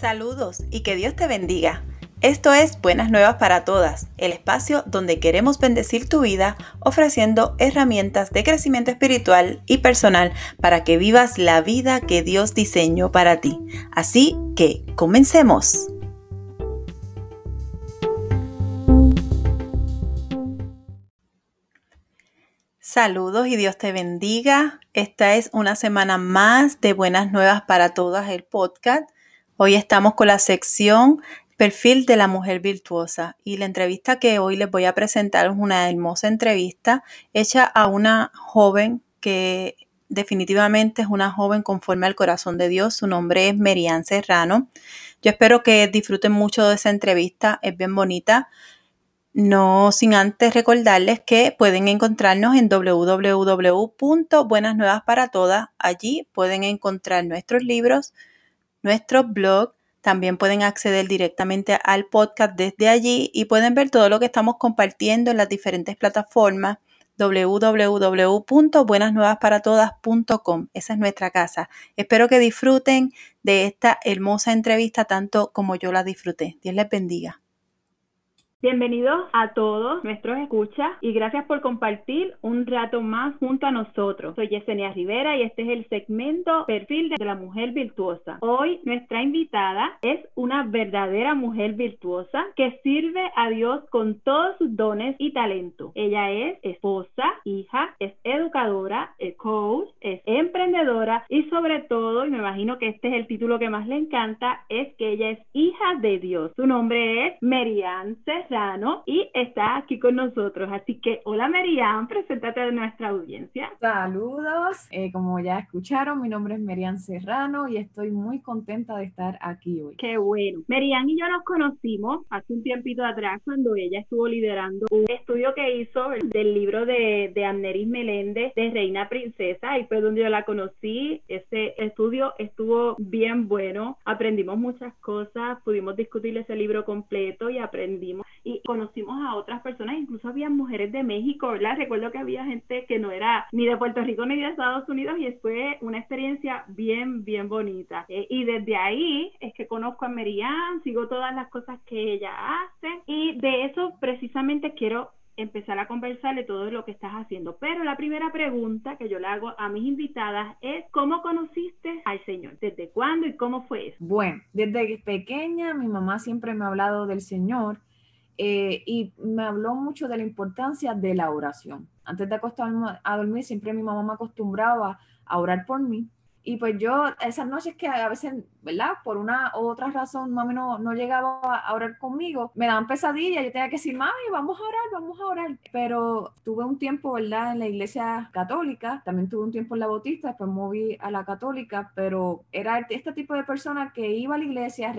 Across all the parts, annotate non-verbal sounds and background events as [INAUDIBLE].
Saludos y que Dios te bendiga. Esto es Buenas Nuevas para Todas, el espacio donde queremos bendecir tu vida ofreciendo herramientas de crecimiento espiritual y personal para que vivas la vida que Dios diseñó para ti. Así que, comencemos. Saludos y Dios te bendiga. Esta es una semana más de Buenas Nuevas para Todas, el podcast. Hoy estamos con la sección Perfil de la Mujer Virtuosa y la entrevista que hoy les voy a presentar es una hermosa entrevista hecha a una joven que definitivamente es una joven conforme al corazón de Dios. Su nombre es Merian Serrano. Yo espero que disfruten mucho de esa entrevista, es bien bonita. No sin antes recordarles que pueden encontrarnos en www.buenasnuevas para todas. Allí pueden encontrar nuestros libros, nuestro blog. También pueden acceder directamente al podcast desde allí y pueden ver todo lo que estamos compartiendo en las diferentes plataformas www.buenasnuevasparatodas.com. Esa es nuestra casa. Espero que disfruten de esta hermosa entrevista tanto como yo la disfruté. Dios les bendiga. Bienvenidos a todos nuestros escuchas y gracias por compartir un rato más junto a nosotros. Soy Yesenia Rivera y este es el segmento Perfil de la Mujer Virtuosa. Hoy nuestra invitada es una verdadera mujer virtuosa que sirve a Dios con todos sus dones y talento. Ella es esposa, hija, es educadora, es coach, es emprendedora y sobre todo, y me imagino que este es el título que más le encanta, es que ella es hija de Dios. Su nombre es Meriance y está aquí con nosotros. Así que, hola Merian, preséntate a nuestra audiencia. Saludos, eh, como ya escucharon, mi nombre es Merian Serrano y estoy muy contenta de estar aquí hoy. Qué bueno. Merian y yo nos conocimos hace un tiempito atrás cuando ella estuvo liderando un estudio que hizo del libro de, de Amneris Meléndez de Reina Princesa y fue donde yo la conocí. Ese estudio estuvo bien bueno, aprendimos muchas cosas, pudimos discutir ese libro completo y aprendimos y conocimos a otras personas, incluso había mujeres de México, ¿verdad? Recuerdo que había gente que no era ni de Puerto Rico ni de Estados Unidos y fue una experiencia bien, bien bonita. Eh, y desde ahí es que conozco a Merian, sigo todas las cosas que ella hace y de eso precisamente quiero empezar a conversar de todo lo que estás haciendo. Pero la primera pregunta que yo le hago a mis invitadas es, ¿cómo conociste al Señor? ¿Desde cuándo y cómo fue eso? Bueno, desde pequeña mi mamá siempre me ha hablado del Señor eh, y me habló mucho de la importancia de la oración. Antes de acostarme a dormir, siempre mi mamá me acostumbraba a orar por mí y pues yo, esas noches que a veces, ¿verdad? Por una u otra razón, mami no, no llegaba a orar conmigo, me daban pesadillas, yo tenía que decir, mami, vamos a orar, vamos a orar. Pero tuve un tiempo, ¿verdad? En la iglesia católica, también tuve un tiempo en la bautista, después moví a la católica, pero era este tipo de persona que iba a la iglesia,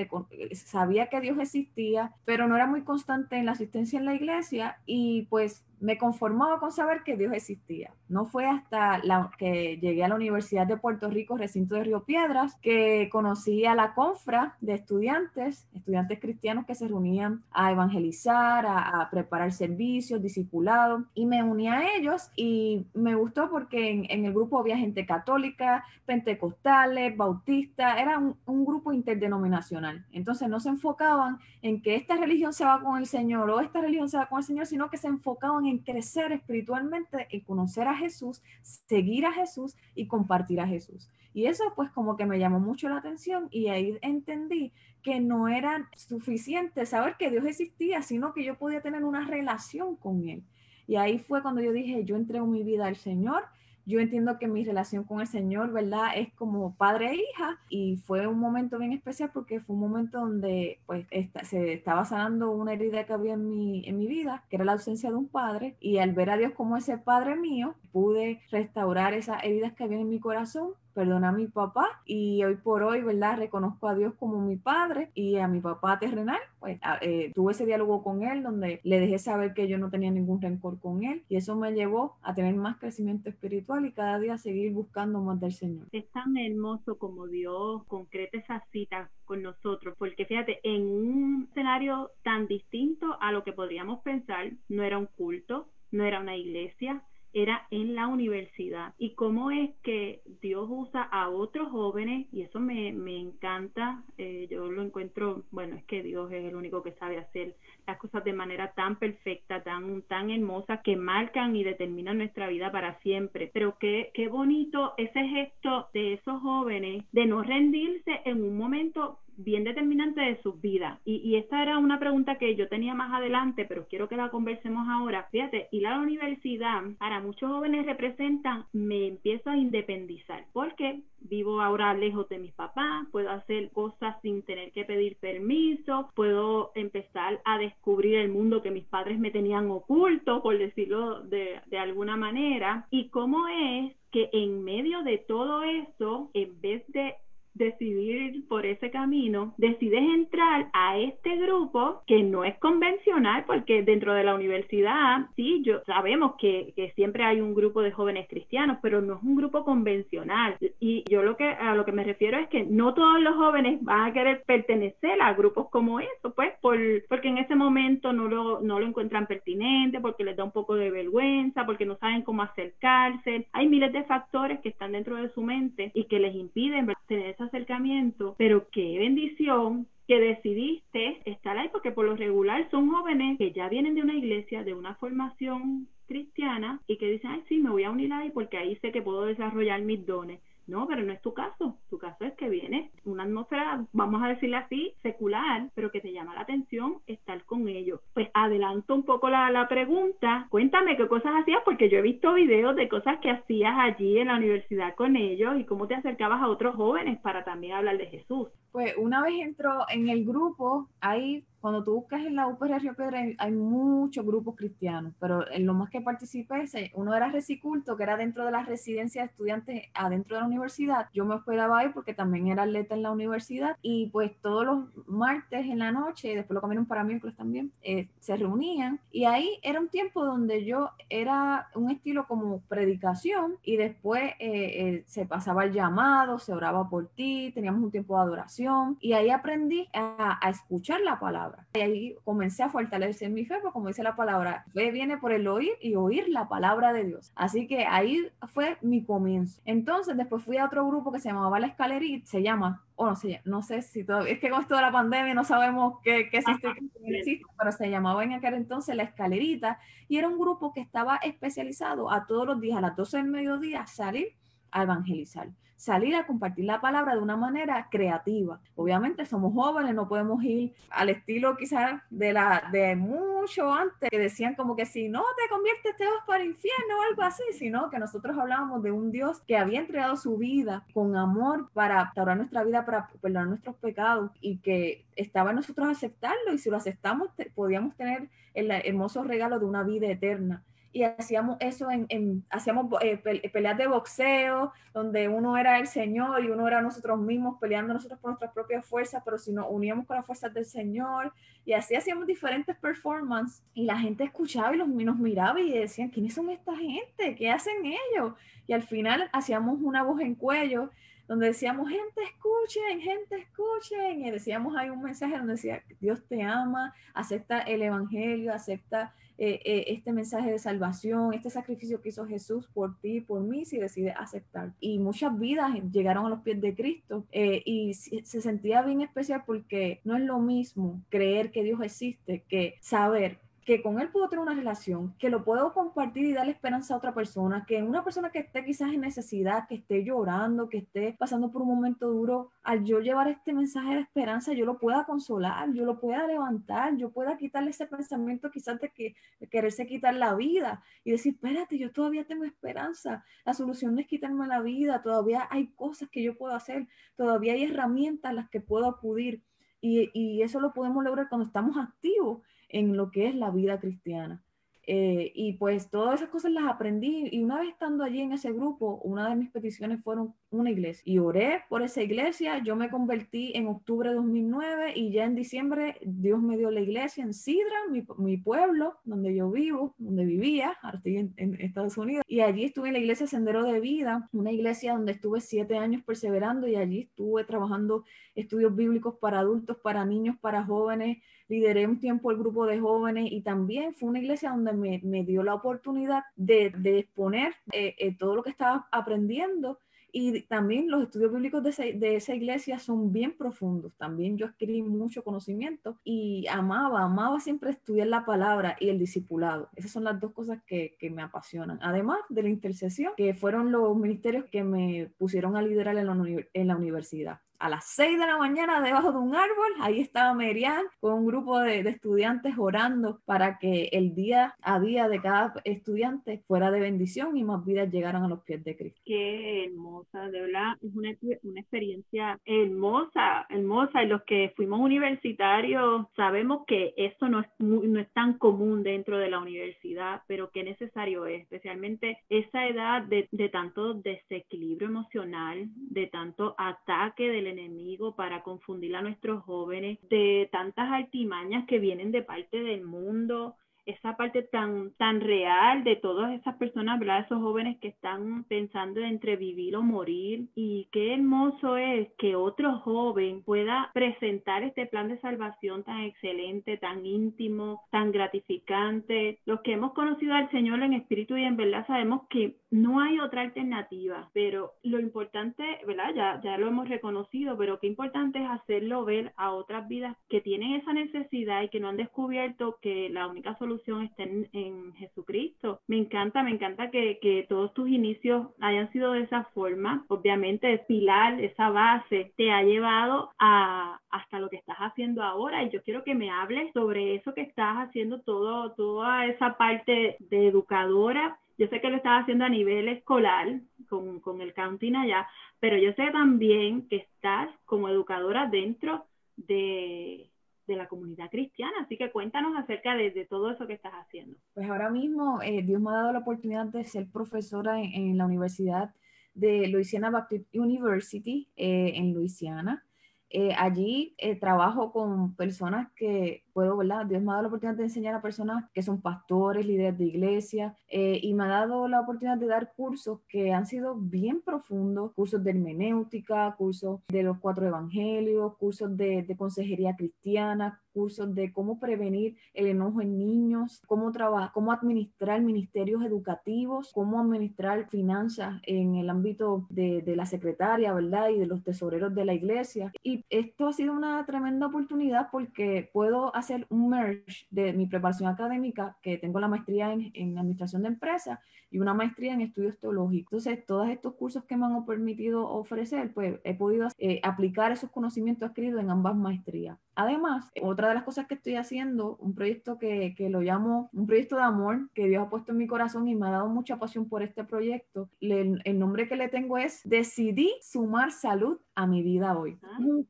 sabía que Dios existía, pero no era muy constante en la asistencia en la iglesia y pues me conformaba con saber que Dios existía. No fue hasta la, que llegué a la Universidad de Puerto Rico, recinto de Río Piedras, que conocí a la confra de estudiantes, estudiantes cristianos que se reunían a evangelizar, a, preparar servicios, discipulados, y me uní a ellos y me gustó porque en, el grupo había gente católica, pentecostales, bautistas, era un, un grupo interdenominacional. Entonces no se enfocaban en que esta religión se va con el Señor o esta religión se va con el Señor, sino que se enfocaban en en crecer espiritualmente y conocer a Jesús, seguir a Jesús y compartir a Jesús. Y eso pues como que me llamó mucho la atención y ahí entendí que no era suficiente saber que Dios existía, sino que yo podía tener una relación con Él. Y ahí fue cuando yo dije, yo entrego mi vida al Señor yo entiendo que mi relación con el Señor, ¿verdad? Es como padre e hija y fue un momento bien especial porque fue un momento donde pues se estaba sanando una herida que había en mi, en mi vida, que era la ausencia de un padre y al ver a Dios como ese padre mío, pude restaurar esas heridas que había en mi corazón perdona a mi papá y hoy por hoy, ¿verdad? Reconozco a Dios como mi padre y a mi papá terrenal, pues eh, tuve ese diálogo con él donde le dejé saber que yo no tenía ningún rencor con él y eso me llevó a tener más crecimiento espiritual y cada día seguir buscando más del Señor. Es tan hermoso como Dios concreta esa cita con nosotros, porque fíjate, en un escenario tan distinto a lo que podríamos pensar, no era un culto, no era una iglesia, era en la universidad. Y cómo es que Dios usa a otros jóvenes, y eso me, me encanta, eh, yo lo encuentro, bueno, es que Dios es el único que sabe hacer las cosas de manera tan perfecta, tan, tan hermosa, que marcan y determinan nuestra vida para siempre. Pero qué, qué bonito ese gesto de esos jóvenes de no rendirse en un momento bien determinante de sus vidas. Y, y, esta era una pregunta que yo tenía más adelante, pero quiero que la conversemos ahora. Fíjate, ir a la universidad para muchos jóvenes representa, me empiezo a independizar, porque vivo ahora lejos de mis papás, puedo hacer cosas sin tener que pedir permiso, puedo empezar a descubrir el mundo que mis padres me tenían oculto, por decirlo de, de alguna manera. Y cómo es que en medio de todo eso, en vez de decidir por ese camino, decides entrar a este grupo que no es convencional porque dentro de la universidad, sí, yo sabemos que, siempre hay un grupo de jóvenes cristianos, pero no es un grupo convencional. Y yo lo que a lo que me refiero es que no todos los jóvenes van a querer pertenecer a grupos como eso, pues, por, porque en ese momento no lo, no lo encuentran pertinente, porque les da un poco de vergüenza, porque no saben cómo acercarse. Hay miles de factores que están dentro de su mente y que les impiden tener acercamiento, pero qué bendición que decidiste estar ahí, porque por lo regular son jóvenes que ya vienen de una iglesia, de una formación cristiana y que dicen, ay, sí, me voy a unir ahí porque ahí sé que puedo desarrollar mis dones. No, pero no es tu caso. Tu caso es que viene una atmósfera, vamos a decirle así, secular, pero que te llama la atención estar con ellos. Pues adelanto un poco la, la pregunta. Cuéntame qué cosas hacías, porque yo he visto videos de cosas que hacías allí en la universidad con ellos y cómo te acercabas a otros jóvenes para también hablar de Jesús. Pues una vez entró en el grupo, ahí cuando tú buscas en la UPR Río Piedra hay, muchos grupos cristianos, pero en lo más que participé, uno era Reciculto, que era dentro de la residencia de estudiantes adentro de la universidad. Yo me hospedaba ahí porque también era atleta en la universidad y pues todos los martes en la noche, después lo cambiaron para miércoles también, eh, se reunían y ahí era un tiempo donde yo era un estilo como predicación y después eh, eh, se pasaba el llamado, se oraba por ti, teníamos un tiempo de adoración y ahí aprendí a escuchar la palabra y ahí comencé a fortalecer mi fe, porque como dice la palabra, fe viene por el oír y oír la palabra de Dios. Así que ahí fue mi comienzo. Entonces, después fui a otro grupo que se llamaba La Escalerita, se llama, o no sé, no sé si todavía, es que con esto de la pandemia no sabemos qué, qué existe, qué existe, pero se llamaba en aquel entonces La Escalerita, y era un grupo que estaba especializado a todos los días, a las 12 del mediodía, salir a evangelizar salir a compartir la palabra de una manera creativa. Obviamente somos jóvenes, no podemos ir al estilo quizás de la de mucho antes que decían como que si no te conviertes te vas para el infierno o algo así, sino que nosotros hablábamos de un Dios que había entregado su vida con amor para restaurar nuestra vida, para perdonar nuestros pecados y que estaba en nosotros aceptarlo y si lo aceptamos podíamos tener el hermoso regalo de una vida eterna y hacíamos eso en, hacíamos eh, peleas de boxeo, donde uno era el Señor y uno era nosotros mismos peleando nosotros por nuestras propias fuerzas, pero si nos uníamos con las fuerzas del Señor, y así hacíamos diferentes performances, y la gente escuchaba y los, nos miraba y decían, ¿quiénes son esta gente? ¿Qué hacen ellos? Y al final hacíamos una voz en cuello, donde decíamos, gente, escuchen, gente, escuchen, y decíamos ahí un mensaje donde decía, Dios te ama, acepta el Evangelio, acepta eh, eh, este mensaje de salvación, este sacrificio que hizo Jesús por ti por mí, si decide aceptar. Y muchas vidas llegaron a los pies de Cristo eh, y se sentía bien especial porque no es lo mismo creer que Dios existe que saber que con él puedo tener una relación, que lo puedo compartir y darle esperanza a otra persona, que una persona que esté quizás en necesidad, que esté llorando, que esté pasando por un momento duro, al yo llevar este mensaje de esperanza, yo lo pueda consolar, yo lo pueda levantar, yo pueda quitarle ese pensamiento quizás de, que, de quererse quitar la vida y decir, espérate, yo todavía tengo esperanza, la solución no es quitarme la vida, todavía hay cosas que yo puedo hacer, todavía hay herramientas a las que puedo acudir y, y eso lo podemos lograr cuando estamos activos en lo que es la vida cristiana. Eh, y pues todas esas cosas las aprendí y una vez estando allí en ese grupo, una de mis peticiones fueron una iglesia y oré por esa iglesia, yo me convertí en octubre de 2009 y ya en diciembre Dios me dio la iglesia en Sidra, mi, mi pueblo, donde yo vivo, donde vivía, estoy en, en, Estados Unidos, y allí estuve en la iglesia Sendero de Vida, una iglesia donde estuve siete años perseverando y allí estuve trabajando estudios bíblicos para adultos, para niños, para jóvenes, lideré un tiempo el grupo de jóvenes y también fue una iglesia donde me, dio la oportunidad de, exponer eh, eh, todo lo que estaba aprendiendo y también los estudios bíblicos de, esa iglesia son bien profundos. También yo adquirí mucho conocimiento y amaba, amaba siempre estudiar la palabra y el discipulado. Esas son las dos cosas que, me apasionan. Además de la intercesión, que fueron los ministerios que me pusieron a liderar en la universidad a las 6 de la mañana debajo de un árbol. Ahí estaba Merian con un grupo de, estudiantes orando para que el día a día de cada estudiante fuera de bendición y más vidas llegaran a los pies de Cristo. Qué hermosa, de verdad, es una, una experiencia hermosa, hermosa. Y los que fuimos universitarios sabemos que eso no es, no es tan común dentro de la universidad, pero qué necesario es, especialmente esa edad de, de tanto desequilibrio emocional, de tanto ataque del enemigo para confundir a nuestros jóvenes, de tantas artimañas que vienen de parte del mundo, esa parte tan, tan real de todas esas personas, ¿verdad? Esos jóvenes que están pensando entre vivir o morir. Y qué hermoso es que otro joven pueda presentar este plan de salvación tan excelente, tan íntimo, tan gratificante. Los que hemos conocido al Señor en espíritu y en verdad sabemos que no hay otra alternativa, pero lo importante, ¿verdad? Ya, ya lo hemos reconocido, pero qué importante es hacerlo ver a otras vidas que tienen esa necesidad y que no han descubierto que la única solución solución en, Jesucristo. Me encanta, me encanta que, todos tus inicios hayan sido de esa forma. Obviamente, el pilar, esa base, te ha llevado hasta lo que estás haciendo ahora. Y yo quiero que me hables sobre eso que estás haciendo, todo, toda esa parte de educadora. Yo sé que lo estás haciendo a nivel escolar, con, con el counting allá, pero yo sé también que estás como educadora dentro de, de la comunidad cristiana. Así que cuéntanos acerca de, todo eso que estás haciendo. Pues ahora mismo eh, Dios me ha dado la oportunidad de ser profesora en, la Universidad de Louisiana Baptist University eh, en Luisiana. Eh, allí trabajo con personas que puedo, ¿verdad? Dios me ha dado la oportunidad de enseñar a personas que son pastores, líderes de iglesia, eh, y me ha dado la oportunidad de dar cursos que han sido bien profundos, cursos de hermenéutica, cursos de los cuatro evangelios, cursos de, de consejería cristiana, cursos de cómo prevenir el enojo en niños, cómo trabajar, cómo administrar ministerios educativos, cómo administrar finanzas en el ámbito de, de la secretaria, ¿verdad? Y de los tesoreros de la iglesia. Y esto ha sido una tremenda oportunidad porque puedo hacer un merge de mi preparación académica, que tengo la maestría en, en administración de empresas y una maestría en estudios teológicos. Entonces, todos estos cursos que me han permitido ofrecer, pues he podido eh, aplicar esos conocimientos adquiridos en ambas maestrías. Además, otra de las cosas que estoy haciendo, un proyecto que, que, lo llamo un proyecto de amor que Dios ha puesto en mi corazón y me ha dado mucha pasión por este proyecto. el nombre que le tengo es Decidí sumar salud a mi vida hoy.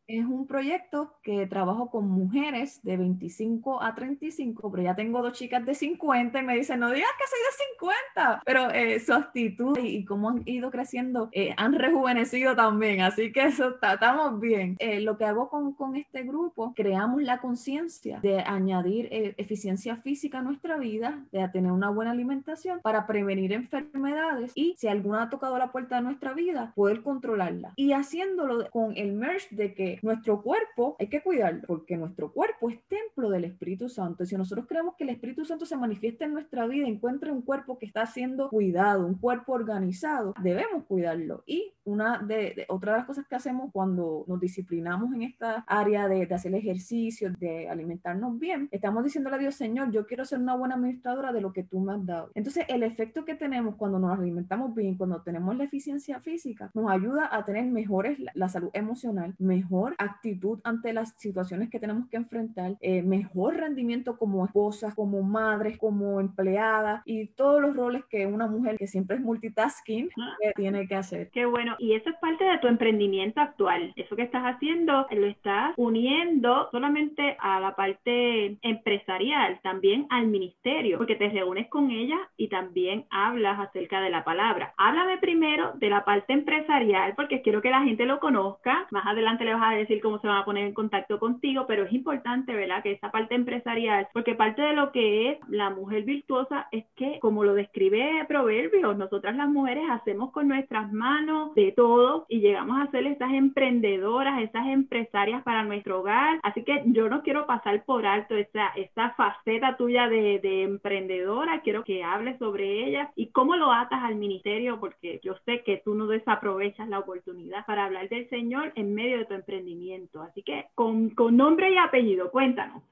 Es un proyecto que trabajo con mujeres de 25 a 35, pero ya tengo dos chicas de 50 y me dicen, no digas que soy de 50, pero eh, su actitud y, cómo han ido creciendo eh, han rejuvenecido también, así que eso está, estamos bien. Eh, lo que hago con, con este grupo, creamos la conciencia de añadir eficiencia física a nuestra vida, de tener una buena alimentación para prevenir enfermedades y si alguna ha tocado la puerta de nuestra vida, poder controlarla. Y haciéndolo con el merge de que nuestro cuerpo hay que cuidarlo, porque nuestro cuerpo es templo del Espíritu Santo. Y si nosotros creemos que el Espíritu Santo se manifiesta en nuestra vida, encuentre un cuerpo que está siendo cuidado, un cuerpo organizado, debemos cuidarlo. Y una de, otra de las cosas que hacemos cuando nos disciplinamos en esta área de, de hacer ejercicio, de alimentarnos bien, estamos diciéndole a Dios, Señor, yo quiero ser una buena administradora de lo que tú me has dado. Entonces, el efecto que tenemos cuando nos alimentamos bien, cuando tenemos la eficiencia física, nos ayuda a tener mejores las salud emocional, mejor actitud ante las situaciones que tenemos que enfrentar, eh, mejor rendimiento como esposas, como madres, como empleadas y todos los roles que una mujer que siempre es multitasking ah. eh, tiene que hacer. Qué bueno. Y eso es parte de tu emprendimiento actual. Eso que estás haciendo lo estás uniendo solamente a la parte empresarial, también al ministerio, porque te reúnes con ella y también hablas acerca de la palabra. Háblame primero de la parte empresarial, porque quiero que la gente lo conozca. Más adelante le vas a decir cómo se van a poner en contacto contigo, pero es importante, ¿verdad? Que esa parte empresarial, porque parte de lo que es la mujer virtuosa es que, como lo describe Proverbios, nosotras las mujeres hacemos con nuestras manos de todo y llegamos a ser esas emprendedoras, esas empresarias para nuestro hogar. Así que yo no quiero pasar por alto esa, esa faceta tuya de, de emprendedora, quiero que hables sobre ella y cómo lo atas al ministerio, porque yo sé que tú no desaprovechas la oportunidad para hablar del Señor en medio de tu emprendimiento. Así que con, con nombre y apellido, cuéntanos.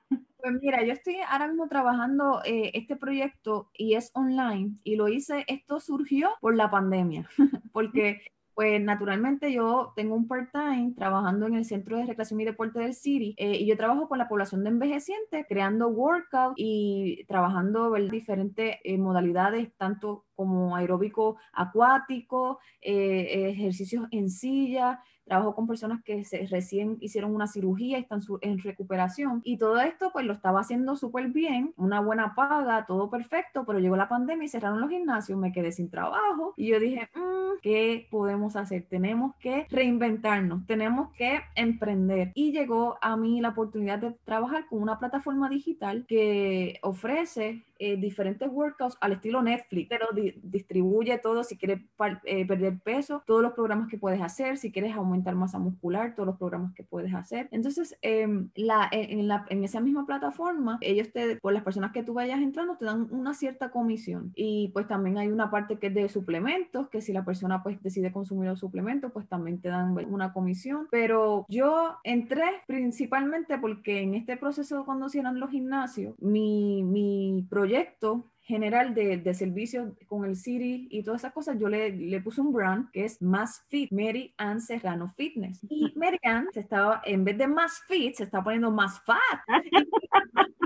Pues mira, yo estoy ahora mismo trabajando eh, este proyecto y es online y lo hice, esto surgió por la pandemia, [LAUGHS] porque pues naturalmente yo tengo un part-time trabajando en el Centro de Recreación y Deporte del City eh, y yo trabajo con la población de envejecientes, creando workout y trabajando en diferentes eh, modalidades, tanto como aeróbico acuático, eh, ejercicios en silla, trabajo con personas que se, recién hicieron una cirugía y están en recuperación. Y todo esto pues lo estaba haciendo súper bien, una buena paga, todo perfecto, pero llegó la pandemia y cerraron los gimnasios, me quedé sin trabajo y yo dije, mm, ¿qué podemos hacer? Tenemos que reinventarnos, tenemos que emprender. Y llegó a mí la oportunidad de trabajar con una plataforma digital que ofrece eh, diferentes workouts al estilo Netflix, pero distribuye todo si quieres eh, perder peso, todos los programas que puedes hacer, si quieres aumentar masa muscular, todos los programas que puedes hacer. Entonces, em, la, en, la, en, esa misma plataforma, ellos te, por las personas que tú vayas entrando, te dan una cierta comisión. Y pues también hay una parte que es de suplementos, que si la persona pues decide consumir los suplementos, pues también te dan una comisión. Pero yo entré principalmente porque en este proceso cuando cierran los gimnasios, mi, mi proyecto proyecto general de, de servicios con el City y todas esas cosas, yo le, le puse un brand que es Más Fit, Mary Ann Serrano Fitness. Y [LAUGHS] Mary Ann se estaba, en vez de más fit, se está poniendo más fat. [LAUGHS]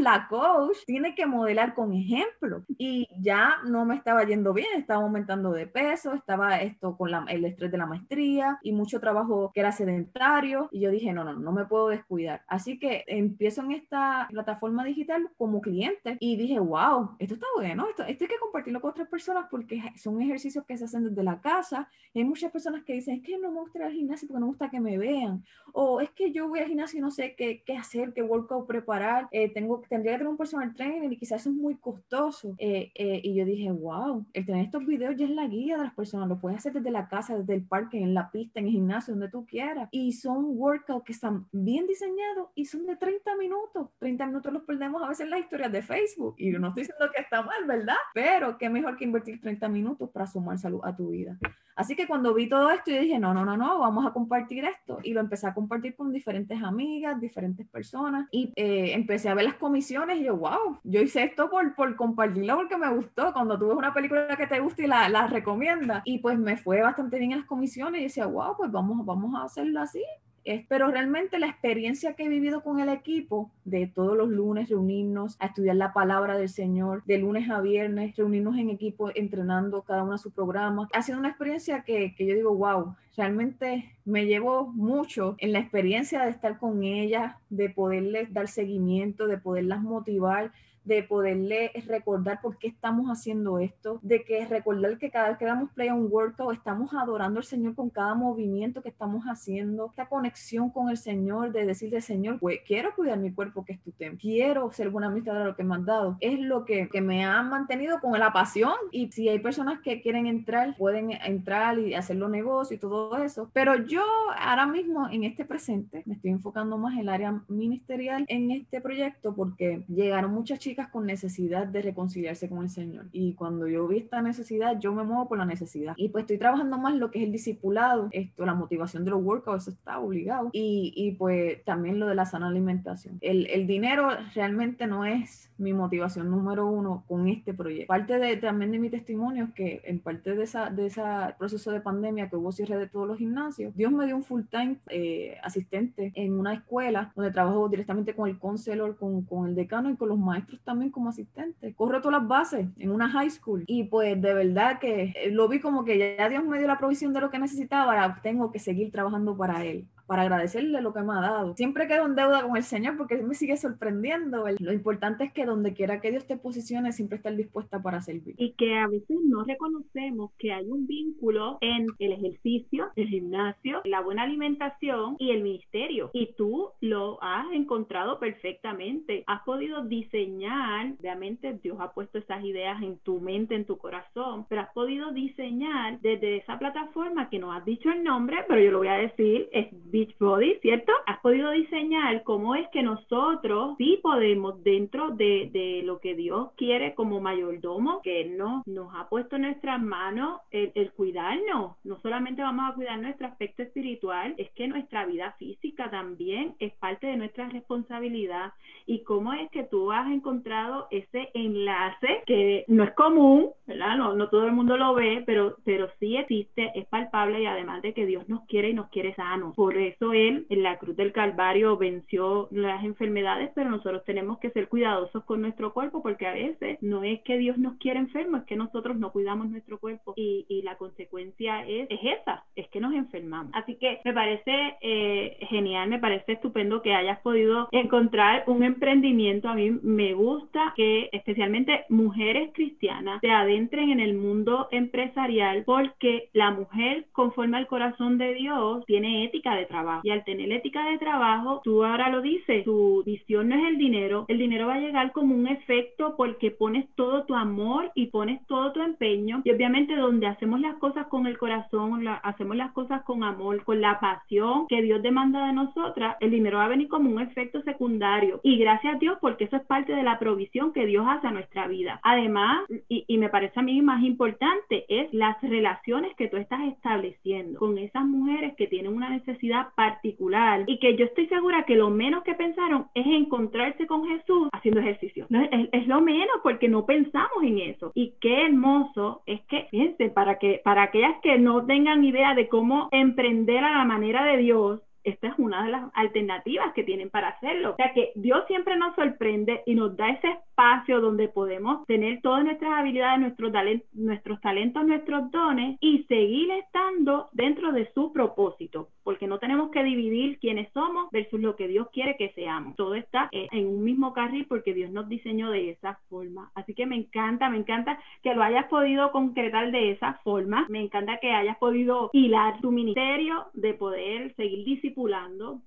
la coach tiene que modelar con ejemplo y ya no me estaba yendo bien, estaba aumentando de peso, estaba esto con la, el estrés de la maestría y mucho trabajo que era sedentario y yo dije, no, no, no me puedo descuidar. Así que empiezo en esta plataforma digital como cliente y dije, wow, esto está bueno, esto, esto hay que compartirlo con otras personas porque son ejercicios que se hacen desde la casa. Hay muchas personas que dicen, es que no me gusta ir al gimnasio porque no me gusta que me vean o es que yo voy al gimnasio y no sé qué, qué hacer, qué workout preparar, eh, tengo, tendría que tener un personal trainer y quizás eso es muy costoso. Eh, eh, y yo dije, wow, el tener estos videos ya es la guía de las personas, lo puedes hacer desde la casa, desde el parque, en la pista, en el gimnasio, donde tú quieras. Y son workouts que están bien diseñados y son de 30 minutos. 30 minutos los perdemos a veces en las historias de Facebook. Y no estoy diciendo que está mal, ¿verdad? Pero qué mejor que invertir 30 minutos para sumar salud a tu vida. Así que cuando vi todo esto, yo dije, no, no, no, no, vamos a compartir esto. Y lo empecé a compartir con diferentes amigas, diferentes personas. Y eh, empecé a ver las comisiones y yo, wow, yo hice esto por, por compartirlo porque me gustó. Cuando tú ves una película que te gusta y la, la recomiendas. Y pues me fue bastante bien en las comisiones y decía, wow, pues vamos, vamos a hacerlo así pero realmente la experiencia que he vivido con el equipo, de todos los lunes reunirnos a estudiar la palabra del Señor, de lunes a viernes reunirnos en equipo entrenando cada uno a su programa, ha sido una experiencia que, que yo digo, wow, realmente me llevo mucho en la experiencia de estar con ellas, de poderles dar seguimiento, de poderlas motivar, de poderle recordar por qué estamos haciendo esto, de que recordar que cada vez que damos play a un workout estamos adorando al Señor con cada movimiento que estamos haciendo, esta conexión con el Señor, de decirle, Señor, pues quiero cuidar mi cuerpo que es tu templo, quiero ser buena amistad de lo que me has dado, es lo que, que me ha mantenido con la pasión. Y si hay personas que quieren entrar, pueden entrar y hacer los negocios y todo eso, pero yo ahora mismo en este presente me estoy enfocando más en el área ministerial en este proyecto porque llegaron muchas chicas con necesidad de reconciliarse con el Señor. Y cuando yo vi esta necesidad, yo me muevo por la necesidad. Y pues estoy trabajando más lo que es el discipulado, esto, la motivación de los workouts, está obligado. Y, y pues también lo de la sana alimentación. El, el, dinero realmente no es mi motivación número uno con este proyecto. Parte de, también de mi testimonio es que en parte de esa de ese proceso de pandemia que hubo cierre de todos los gimnasios, Dios me dio un full time eh, asistente en una escuela donde trabajo directamente con el counselor, con, con el decano y con los maestros también como asistente. Corro todas las bases en una high school y pues de verdad que eh, lo vi como que ya Dios me dio la provisión de lo que necesitaba, tengo que seguir trabajando para Él para agradecerle lo que me ha dado. Siempre quedo en deuda con el Señor porque me sigue sorprendiendo. Lo importante es que donde quiera que Dios te posicione, siempre estar dispuesta para servir. Y que a veces no reconocemos que hay un vínculo en el ejercicio, el gimnasio, la buena alimentación y el ministerio. Y tú lo has encontrado perfectamente. Has podido diseñar, obviamente Dios ha puesto esas ideas en tu mente, en tu corazón, pero has podido diseñar desde esa plataforma que no has dicho el nombre, pero yo lo voy a decir, es Beachbody, ¿cierto? Has podido diseñar cómo es que nosotros sí podemos dentro de, de lo que Dios quiere como mayordomo, que nos, nos ha puesto en nuestras manos el, el cuidarnos. No solamente vamos a cuidar nuestro aspecto espiritual, es que nuestra vida física también es parte de nuestra responsabilidad. Y cómo es que tú has encontrado ese enlace que no es común, ¿verdad? No, no todo el mundo lo ve, pero, pero sí existe, es palpable y además de que Dios nos quiere y nos quiere sanos. Por eso Él en la cruz del Calvario venció las enfermedades, pero nosotros tenemos que ser cuidadosos con nuestro cuerpo porque a veces no es que Dios nos quiere enfermos, es que nosotros no cuidamos nuestro cuerpo y, y la consecuencia es, es esa, es que nos enfermamos. Así que me parece eh, genial, me parece estupendo que hayas podido encontrar un emprendimiento. A mí me gusta que especialmente mujeres cristianas se adentren en el mundo empresarial porque la mujer conforme al corazón de Dios tiene ética de trabajo y al tener ética de trabajo, tú ahora lo dices, tu visión no es el dinero, el dinero va a llegar como un efecto porque pones todo tu amor y pones todo tu empeño. Y obviamente donde hacemos las cosas con el corazón, hacemos las cosas con amor, con la pasión que Dios demanda de nosotras, el dinero va a venir como un efecto secundario. Y gracias a Dios porque eso es parte de la provisión que Dios hace a nuestra vida. Además, y, y me parece a mí más importante, es las relaciones que tú estás estableciendo con esas mujeres que tienen una necesidad particular y que yo estoy segura que lo menos que pensaron es encontrarse con Jesús haciendo ejercicio. No, es, lo menos porque no pensamos en eso. Y qué hermoso es que, fíjense, para que para aquellas que no tengan idea de cómo emprender a la manera de Dios, esta es una de las alternativas que tienen para hacerlo. O sea que Dios siempre nos sorprende y nos da ese espacio donde podemos tener todas nuestras habilidades, nuestros, talentos, nuestros talentos, nuestros dones y seguir estando dentro de su propósito, porque no tenemos que dividir quiénes somos versus lo que Dios quiere que seamos. Todo está en un mismo carril porque Dios nos diseñó de esa forma. Así que me encanta, me encanta que lo hayas podido concretar de esa forma. Me encanta que hayas podido hilar tu ministerio de poder seguir disciplinando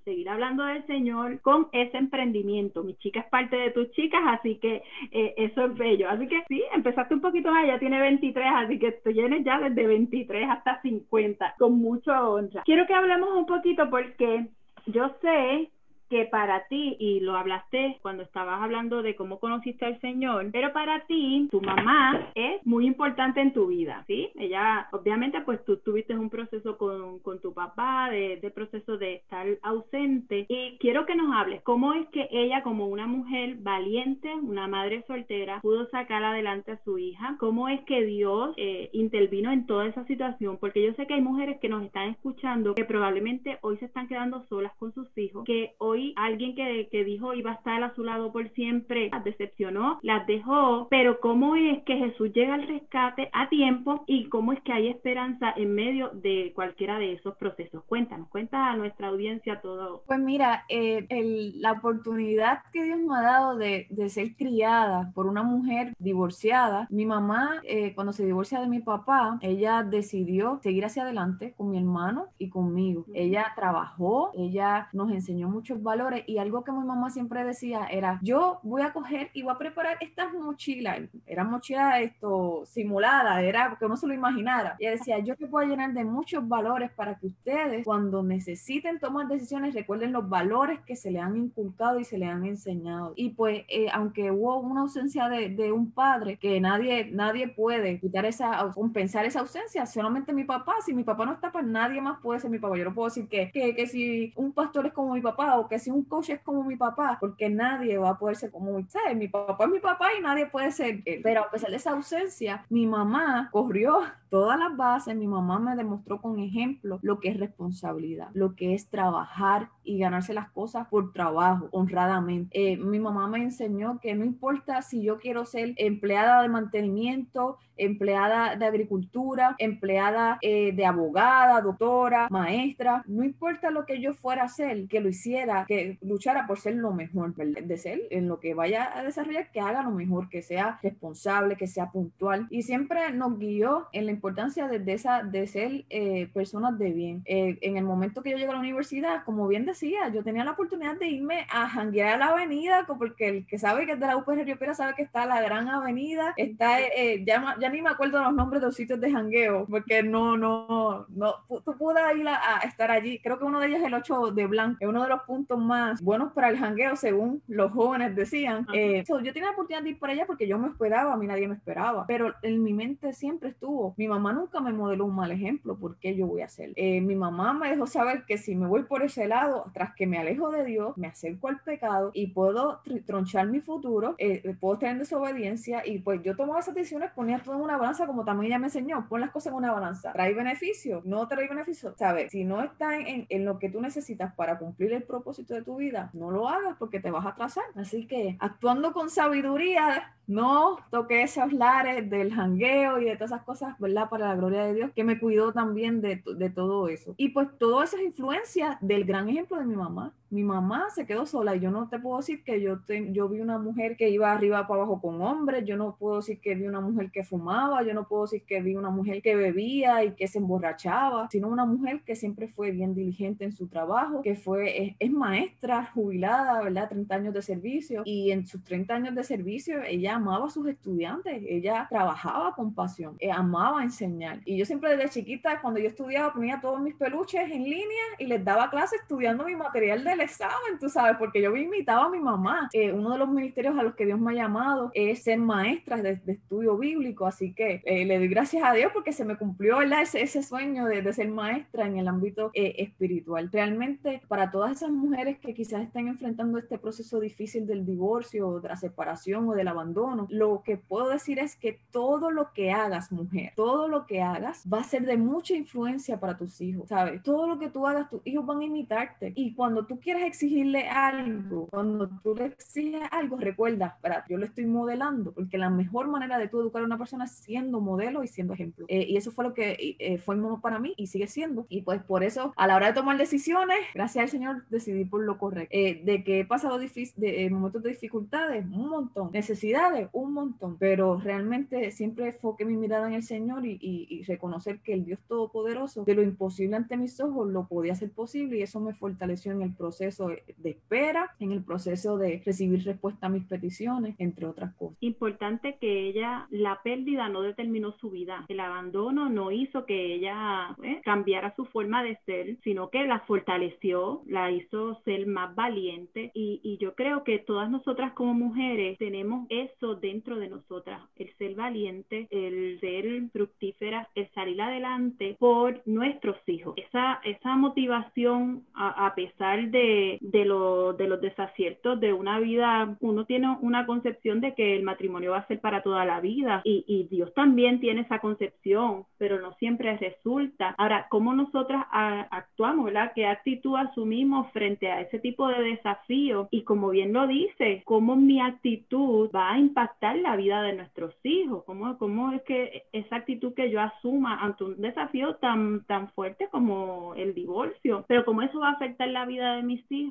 seguir hablando del Señor con ese emprendimiento. Mi chica es parte de tus chicas, así que eh, eso es bello. Así que sí, empezaste un poquito más, ella tiene 23, así que te llenes ya desde 23 hasta 50, con mucho honra. Quiero que hablemos un poquito porque yo sé que para ti, y lo hablaste cuando estabas hablando de cómo conociste al Señor, pero para ti, tu mamá es muy importante en tu vida, ¿sí? Ella, obviamente, pues tú tuviste un proceso con, con tu papá, de, de, proceso de estar ausente, y quiero que nos hables cómo es que ella, como una mujer valiente, una madre soltera, pudo sacar adelante a su hija, cómo es que Dios eh, intervino en toda esa situación, porque yo sé que hay mujeres que nos están escuchando que probablemente hoy se están quedando solas con sus hijos, que hoy alguien que, que dijo iba a estar a su lado por siempre las decepcionó, las dejó, pero cómo es que Jesús llega al rescate a tiempo y cómo es que hay esperanza en medio de cualquiera de esos procesos. Cuéntanos, cuenta a nuestra audiencia todo. Pues mira, eh, el, la oportunidad que Dios me ha dado de, de, ser criada por una mujer divorciada, mi mamá eh, cuando se divorcia de mi papá, ella decidió seguir hacia adelante con mi hermano y conmigo. Ella trabajó, ella nos enseñó muchos valores y algo que mi mamá siempre decía era, yo voy a coger y voy a preparar estas mochilas, eran mochilas esto simuladas, era que uno se lo imaginara. Ella decía, yo te puedo llenar de muchos valores para que ustedes cuando necesiten tomar decisiones recuerden los valores que se le han inculcado y se le han enseñado. Y pues, eh, aunque hubo una ausencia de, de, un padre, que nadie, nadie puede quitar esa, compensar esa ausencia, solamente mi papá, si mi papá no está, pues nadie más puede ser mi papá. Yo no puedo decir que, que, que si un pastor es como mi papá o que si un coach es como mi papá, porque nadie va a poder ser como usted, mi papá es mi papá y nadie puede ser él. Pero a pesar de esa ausencia, mi mamá corrió todas las bases, mi mamá me demostró con ejemplo lo que es responsabilidad, lo que es trabajar y ganarse las cosas por trabajo, honradamente. Eh, mi mamá me enseñó que no importa si yo quiero ser empleada de mantenimiento, empleada de agricultura, empleada eh, de abogada, doctora, maestra, no importa lo que yo fuera a hacer, que lo hiciera, que luchara por ser lo mejor, de ser en lo que vaya a desarrollar, que haga lo mejor, que sea responsable, que sea puntual. Y siempre nos guió en la importancia de, esa, de ser eh, personas de bien. Eh, en el momento que yo llegué a la universidad, como bien decía, yo tenía la oportunidad de irme a janguear a la avenida, porque el que sabe que es de la UPR Río sabe que está la gran avenida, está, eh, ya, ya ni me acuerdo los nombres de los sitios de jangueo, porque no, no, no, tú puedes ir a, estar allí. Creo que uno de ellos es el 8 de Blanc, es uno de los puntos más buenos para el jangueo, según los jóvenes decían. yo tenía la oportunidad de ir por allá porque yo me hospedaba, a mí nadie me esperaba, pero en mi mente siempre estuvo, mi mamá nunca me modeló un mal ejemplo, ¿por qué yo voy a hacer? Eh, mi mamá me dejó saber que si me voy por ese lado, tras que me alejo de Dios, me acerco al pecado y puedo tronchar mi futuro, eh, eh, puedo tener desobediencia y pues yo tomaba esas decisiones, ponía todo en una balanza como también ella me enseñó, pon las cosas en una balanza, trae beneficio, no trae beneficio, ¿sabes? Si no está en, en lo que tú necesitas para cumplir el propósito de tu vida, no lo hagas porque te vas a atrasar. Así que actuando con sabiduría, no toqué esos lares del jangueo y de todas esas cosas, ¿verdad? Para la gloria de Dios, que me cuidó también de, de todo eso. Y pues todas esas influencias del gran ejemplo de mi mamá, mi mamá se quedó sola. Y yo no te puedo decir que yo, yo vi una mujer que iba arriba para abajo con hombres, yo no puedo decir que vi una mujer que fumaba, yo no puedo decir que vi una mujer que bebía y que se emborrachaba, sino una mujer que siempre fue bien diligente en su trabajo, que fue, es, maestra jubilada, ¿verdad? 30 años de servicio. Y en sus 30 años de servicio ella amaba a sus estudiantes, ella trabajaba con pasión, eh, amaba enseñar. Y yo siempre desde chiquita, cuando yo estudiaba, ponía todos mis peluches en línea y les daba clases estudiando mi material de examen, tú sabes, porque yo me imitaba a mi mamá. Eh, uno de los ministerios a los que Dios me ha llamado es ser maestra de, estudio bíblico, así que eh, le doy gracias a Dios porque se me cumplió Ese, ese sueño de, de, ser maestra en el ámbito eh, espiritual. Realmente, para todas esas mujeres que quizás estén enfrentando este proceso difícil del divorcio, de la separación o del abandono, lo que puedo decir es que todo lo que hagas, mujer, todo lo que hagas va a ser de mucha influencia para tus hijos, ¿sabes? Todo lo que tú hagas, tus hijos van a imitarte. Y cuando tú quieres exigirle algo, cuando tú le exiges algo, recuerda, yo lo estoy modelando, porque la mejor manera de tú educar a una persona es siendo modelo y siendo ejemplo. Eh, y eso fue lo que eh, fue para mí y sigue siendo. Y pues por eso, a la hora de tomar decisiones, gracias al Señor, decidí por lo correcto. Eh, de que he pasado de, momentos de dificultades, un montón. Necesidades, un montón. Pero realmente siempre enfoqué mi mirada en el Señor y, y reconocer que el Dios Todopoderoso, de lo imposible ante mis ojos, lo podía hacer posible y eso me fortaleció en el proceso de espera, en el proceso de recibir respuesta a mis peticiones, entre otras cosas. Importante que ella, la pérdida no determinó su vida, el abandono no hizo que ella eh, cambiara su forma de ser, sino que la fortaleció, la hizo ser más valiente y, y yo creo que todas nosotras como mujeres tenemos eso dentro de nosotras, el ser valiente, el ser fructífera, el salir adelante por nuestros hijos. Esa, esa motivación a, a pesar de de, los desaciertos de una vida, uno tiene una concepción de que el matrimonio va a ser para toda la vida y, Dios también tiene esa concepción, pero no siempre resulta. Ahora, ¿cómo nosotras actuamos, verdad? ¿Qué actitud asumimos frente a ese tipo de desafíos? Y como bien lo dice, ¿cómo mi actitud va a impactar la vida de nuestros hijos? ¿Cómo, cómo es que esa actitud que yo asuma ante un desafío tan, tan fuerte como el divorcio, pero cómo eso va a afectar la vida de mis e,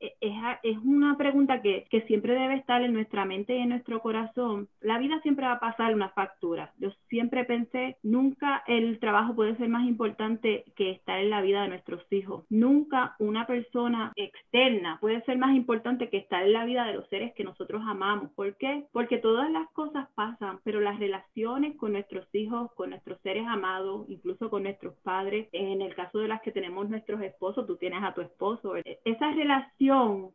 es, es, una pregunta que, que, siempre debe estar en nuestra mente y en nuestro corazón. La vida siempre va a pasar una factura. Yo siempre pensé, nunca el trabajo puede ser más importante que estar en la vida de nuestros hijos. Nunca una persona externa puede ser más importante que estar en la vida de los seres que nosotros amamos. ¿Por qué? Porque todas las cosas pasan, pero las relaciones con nuestros hijos, con nuestros seres amados, incluso con nuestros padres, en el caso de las que tenemos nuestros esposos, tú tienes a tu esposo, esas relaciones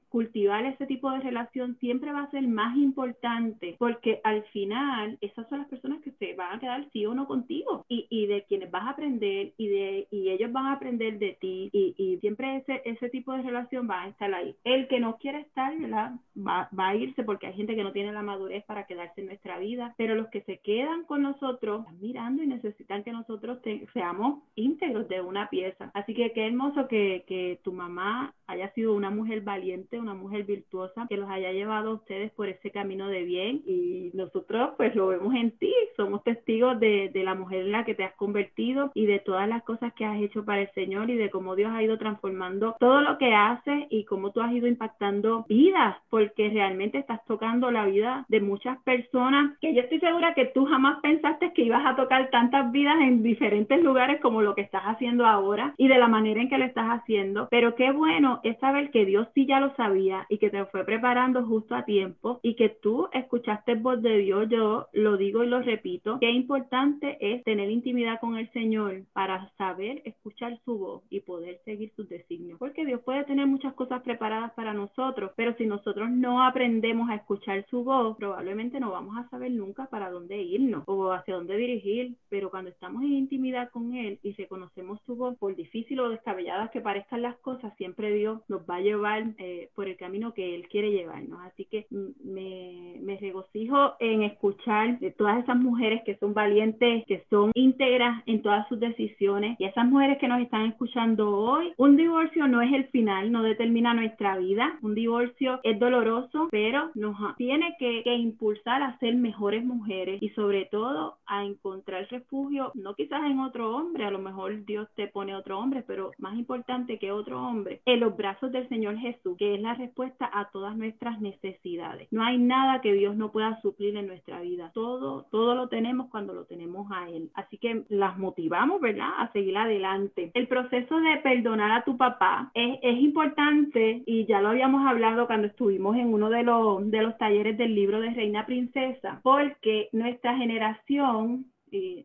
cultivar ese tipo de relación siempre va a ser más importante porque al final esas son las personas que se van a quedar sí o no contigo y, y de quienes vas a aprender y de y ellos van a aprender de ti y, y siempre ese, ese tipo de relación va a estar ahí. El que no quiere estar, ¿verdad? Va, va a irse porque hay gente que no tiene la madurez para quedarse en nuestra vida, pero los que se quedan con nosotros están mirando y necesitan que nosotros seamos íntegros de una pieza. Así que qué hermoso que, que tu mamá haya sido una mujer valiente, una mujer virtuosa, que los haya llevado a ustedes por ese camino de bien. Y nosotros pues lo vemos en ti, somos testigos de, la mujer en la que te has convertido y de todas las cosas que has hecho para el Señor y de cómo Dios ha ido transformando todo lo que haces y cómo tú has ido impactando vidas, porque realmente estás tocando la vida de muchas personas que yo estoy segura que tú jamás pensaste que ibas a tocar tantas vidas en diferentes lugares como lo que estás haciendo ahora y de la manera en que lo estás haciendo, pero qué bueno es saber que Dios sí ya lo sabía y que te fue preparando justo a tiempo y que tú escuchaste voz de Dios, yo lo digo y lo repito, qué importante es tener intimidad con el Señor para saber escuchar su voz y poder seguir sus designios, porque Dios puede tener muchas cosas preparadas para nosotros, pero si nosotros no aprendemos a escuchar su voz, probablemente no vamos a saber nunca para dónde irnos o hacia dónde dirigir, pero cuando estamos en intimidad con Él y reconocemos su voz, por difícil o descabelladas que parezcan las cosas, siempre Dios nos va a llevar eh, por el camino que Él quiere llevarnos. Así que me, regocijo en escuchar de todas esas mujeres que son valientes, que son íntegras en todas sus decisiones y esas mujeres que nos están escuchando hoy. Un divorcio no es el final, no determina nuestra vida. Un divorcio es doloroso, pero nos tiene que impulsar a ser mejores mujeres y sobre todo a encontrar refugio, no quizás en otro hombre, a lo mejor Dios te pone otro hombre, pero más importante que otro hombre, en los brazos del Señor Jesús, que es la respuesta a todas nuestras necesidades. No hay nada que Dios no pueda suplir en nuestra vida. Todo, todo lo tenemos cuando lo tenemos a Él. Así que las motivamos, ¿verdad? A seguir adelante. El proceso de perdonar a tu papá es, es importante y ya lo habíamos hablado cuando estuvimos en uno de los, de los talleres del libro de Reina Princesa, porque nuestra generación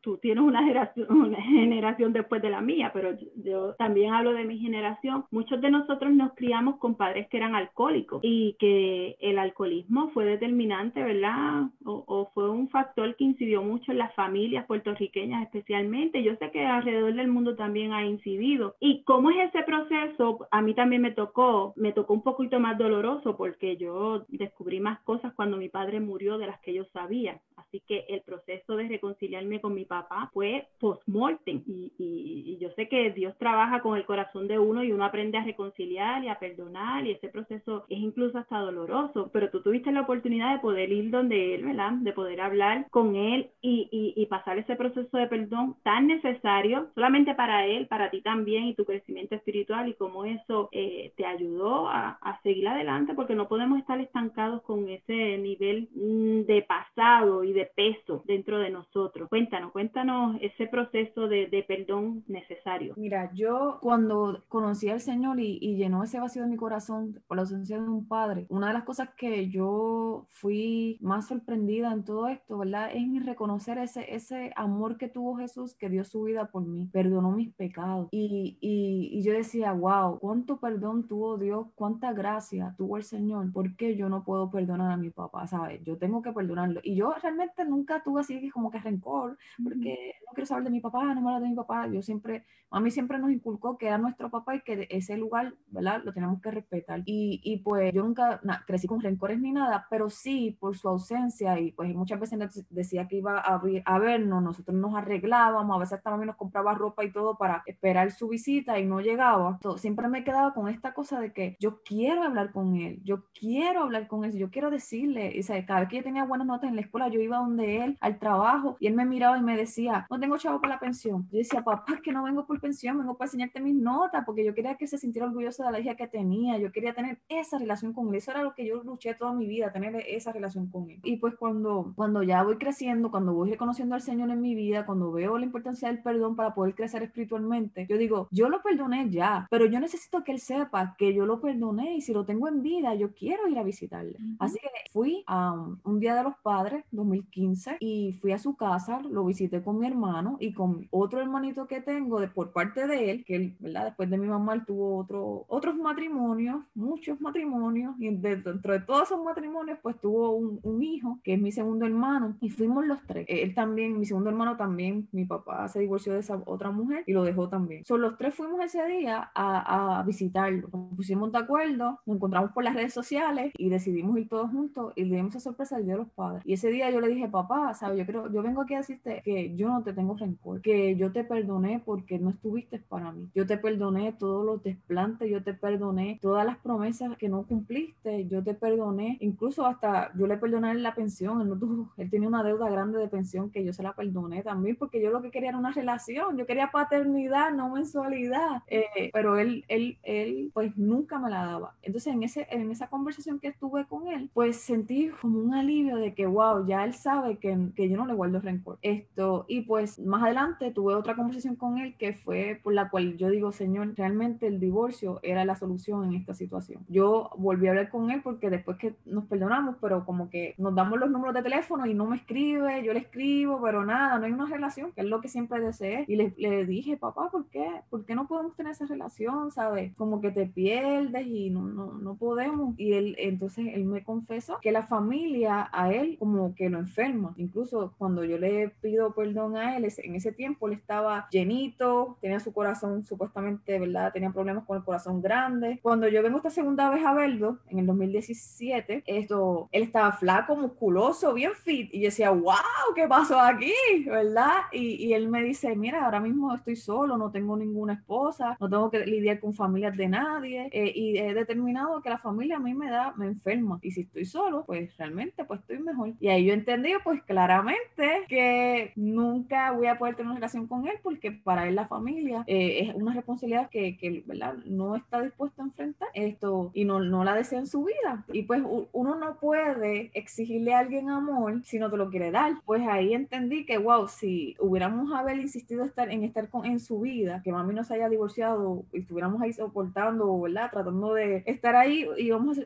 tú tienes una generación, [LAUGHS] una generación después de la mía, pero yo, también hablo de mi generación. Muchos de nosotros nos criamos con padres que eran alcohólicos y que el alcoholismo fue determinante, ¿verdad? O, o fue un factor que incidió mucho en las familias puertorriqueñas especialmente. Yo sé que alrededor del mundo también ha incidido. ¿Y cómo es ese proceso? A mí también me tocó, me tocó un poquito más doloroso porque yo descubrí más cosas cuando mi padre murió de las que yo sabía. Así que el proceso de reconciliarme con mi papá fue post-mortem. Y, yo sé que Dios trabaja con el corazón de uno y uno aprende a reconciliar y a perdonar y ese proceso es incluso hasta doloroso. Pero tú tuviste la oportunidad de poder ir donde Él. De poder hablar con Él y, pasar ese proceso de perdón tan necesario solamente para Él, para ti también y tu crecimiento espiritual y cómo eso eh, te ayudó a, seguir adelante porque no podemos estar estancados con ese nivel mm, de pasado y de peso dentro de nosotros. Cuéntanos, cuéntanos ese proceso de, de perdón necesario. Mira, yo cuando conocí al Señor y, y, llenó ese vacío de mi corazón por la ausencia de un padre, una de las cosas que yo fui más sorprendida en todo esto, ¿verdad? Es en reconocer ese, ese amor que tuvo Jesús, que dio su vida por mí, perdonó mis pecados. Y, y, y yo decía, wow, cuánto perdón tuvo Dios, cuánta gracia tuvo el Señor, ¿por qué yo no puedo perdonar a mi papá? ¿Sabes? Yo tengo que perdonarlo. Y yo realmente nunca tuve así como que rencor, porque no quiero saber de mi papá, no me hablo de mi papá. Yo siempre, a mí siempre nos inculcó que era nuestro papá y que ese lugar, ¿verdad? Lo tenemos que respetar. Y, y pues yo nunca crecí con rencores ni nada, pero sí por su ausencia y pues muchas veces decía que iba a, a vernos, nosotros nos arreglábamos, a veces mami nos compraba ropa y todo para esperar su visita y no llegaba. Entonces, siempre me quedaba con esta cosa de que yo quiero hablar con él, yo quiero hablar con él, yo quiero decirle, y, ¿sabes? cada vez que yo tenía buenas notas en la escuela, yo iba donde él al trabajo y él me miraba y me decía, no tengo chavo para la pensión. Yo decía, papá, es que no vengo por pensión, vengo para enseñarte mis notas, porque yo quería que se sintiera orgulloso de la hija que tenía, yo quería tener esa relación con él, eso era lo que yo luché toda mi vida, tener esa relación con él. Y pues cuando, cuando ya voy creciendo, cuando voy reconociendo al Señor en mi vida, cuando veo la importancia del perdón para poder crecer espiritualmente, yo digo, yo lo perdoné ya, pero yo necesito que él sepa que yo lo perdoné y si lo tengo en vida, yo quiero ir a visitarle. Uh -huh. Así que fui a um, un Día de los Padres, 2015 y fui a su casa, lo visité con mi hermano y con otro hermanito que tengo de, por parte de él, que él, ¿verdad? Después de mi mamá, él tuvo otro, otros matrimonios, muchos matrimonios, y dentro de todos esos matrimonios, pues tuvo un, un, hijo, que es mi segundo hermano, y fuimos los tres. Él también, mi segundo hermano también, mi papá se divorció de esa otra mujer y lo dejó también. Son los tres fuimos ese día a, a visitarlo. Nos pusimos de acuerdo, nos encontramos por las redes sociales y decidimos ir todos juntos y le dimos esa sorpresa al Día de los Padres. Y ese día yo le dije, papá, ¿sabes? Yo creo, yo vengo aquí a decirte que yo no te tengo rencor, que yo te perdoné porque no estuviste para mí. Yo te perdoné todos los desplantes, yo te perdoné todas las promesas que no cumpliste, yo te perdoné, incluso hasta yo le perdoné la pensión, él, no tuvo, [LAUGHS] él tenía una deuda grande de pensión que yo se la perdoné también porque yo lo que quería era una relación, yo quería paternidad, no mensualidad, eh, pero él, él, él pues nunca me la daba. Entonces en, ese, en esa conversación que estuve con él, pues sentí como un alivio de que, wow, ya él sabe que, que yo no le guardo rencor. Esto, y pues más adelante tuve otra conversación con él que fue por la cual yo digo, Señor, realmente el divorcio era la solución en esta situación. Yo volví a hablar con él porque después que nos perdonamos, pero como que nos damos los números de teléfono y no me escribe, yo le escribo, pero nada, no hay una relación, que es lo que siempre deseé. Y le, le dije, papá, ¿por qué? ¿Por qué no podemos tener esa relación? ¿Sabes? Como que te pierdes y no, no, no podemos. Y él, entonces él me confesó que la familia a él como que lo enferma. Incluso cuando yo le pido perdón a él, en ese tiempo él estaba llenito, tenía su corazón supuestamente, ¿verdad? Tenía problemas con el corazón grande. Cuando yo vengo esta segunda vez a verlo, en el 2017, esto, él estaba flaco, musculoso, bien fit. Y yo decía, wow, ¿qué pasó aquí? ¿Verdad? Y, y él me dice, mira, ahora mismo estoy solo, no tengo ninguna esposa, no tengo que lidiar con familias de nadie. Eh, y he determinado que la familia a mí me da, me enferma. Y si estoy solo, pues realmente pues estoy mejor. Y ahí yo entendí pues claramente que nunca voy a poder tener una relación con él porque para él la familia eh, es una responsabilidad que, que, ¿verdad? no está dispuesto a enfrentar esto y no, no la desea en su vida. Y pues uno no puede exigirle a alguien amor si no te lo quiere dar. Pues ahí entendí que, wow, si hubiéramos haber insistido estar, en estar con, en su vida, que mami no se haya divorciado y estuviéramos ahí soportando, ¿verdad? Tratando de estar ahí y hubiéramos,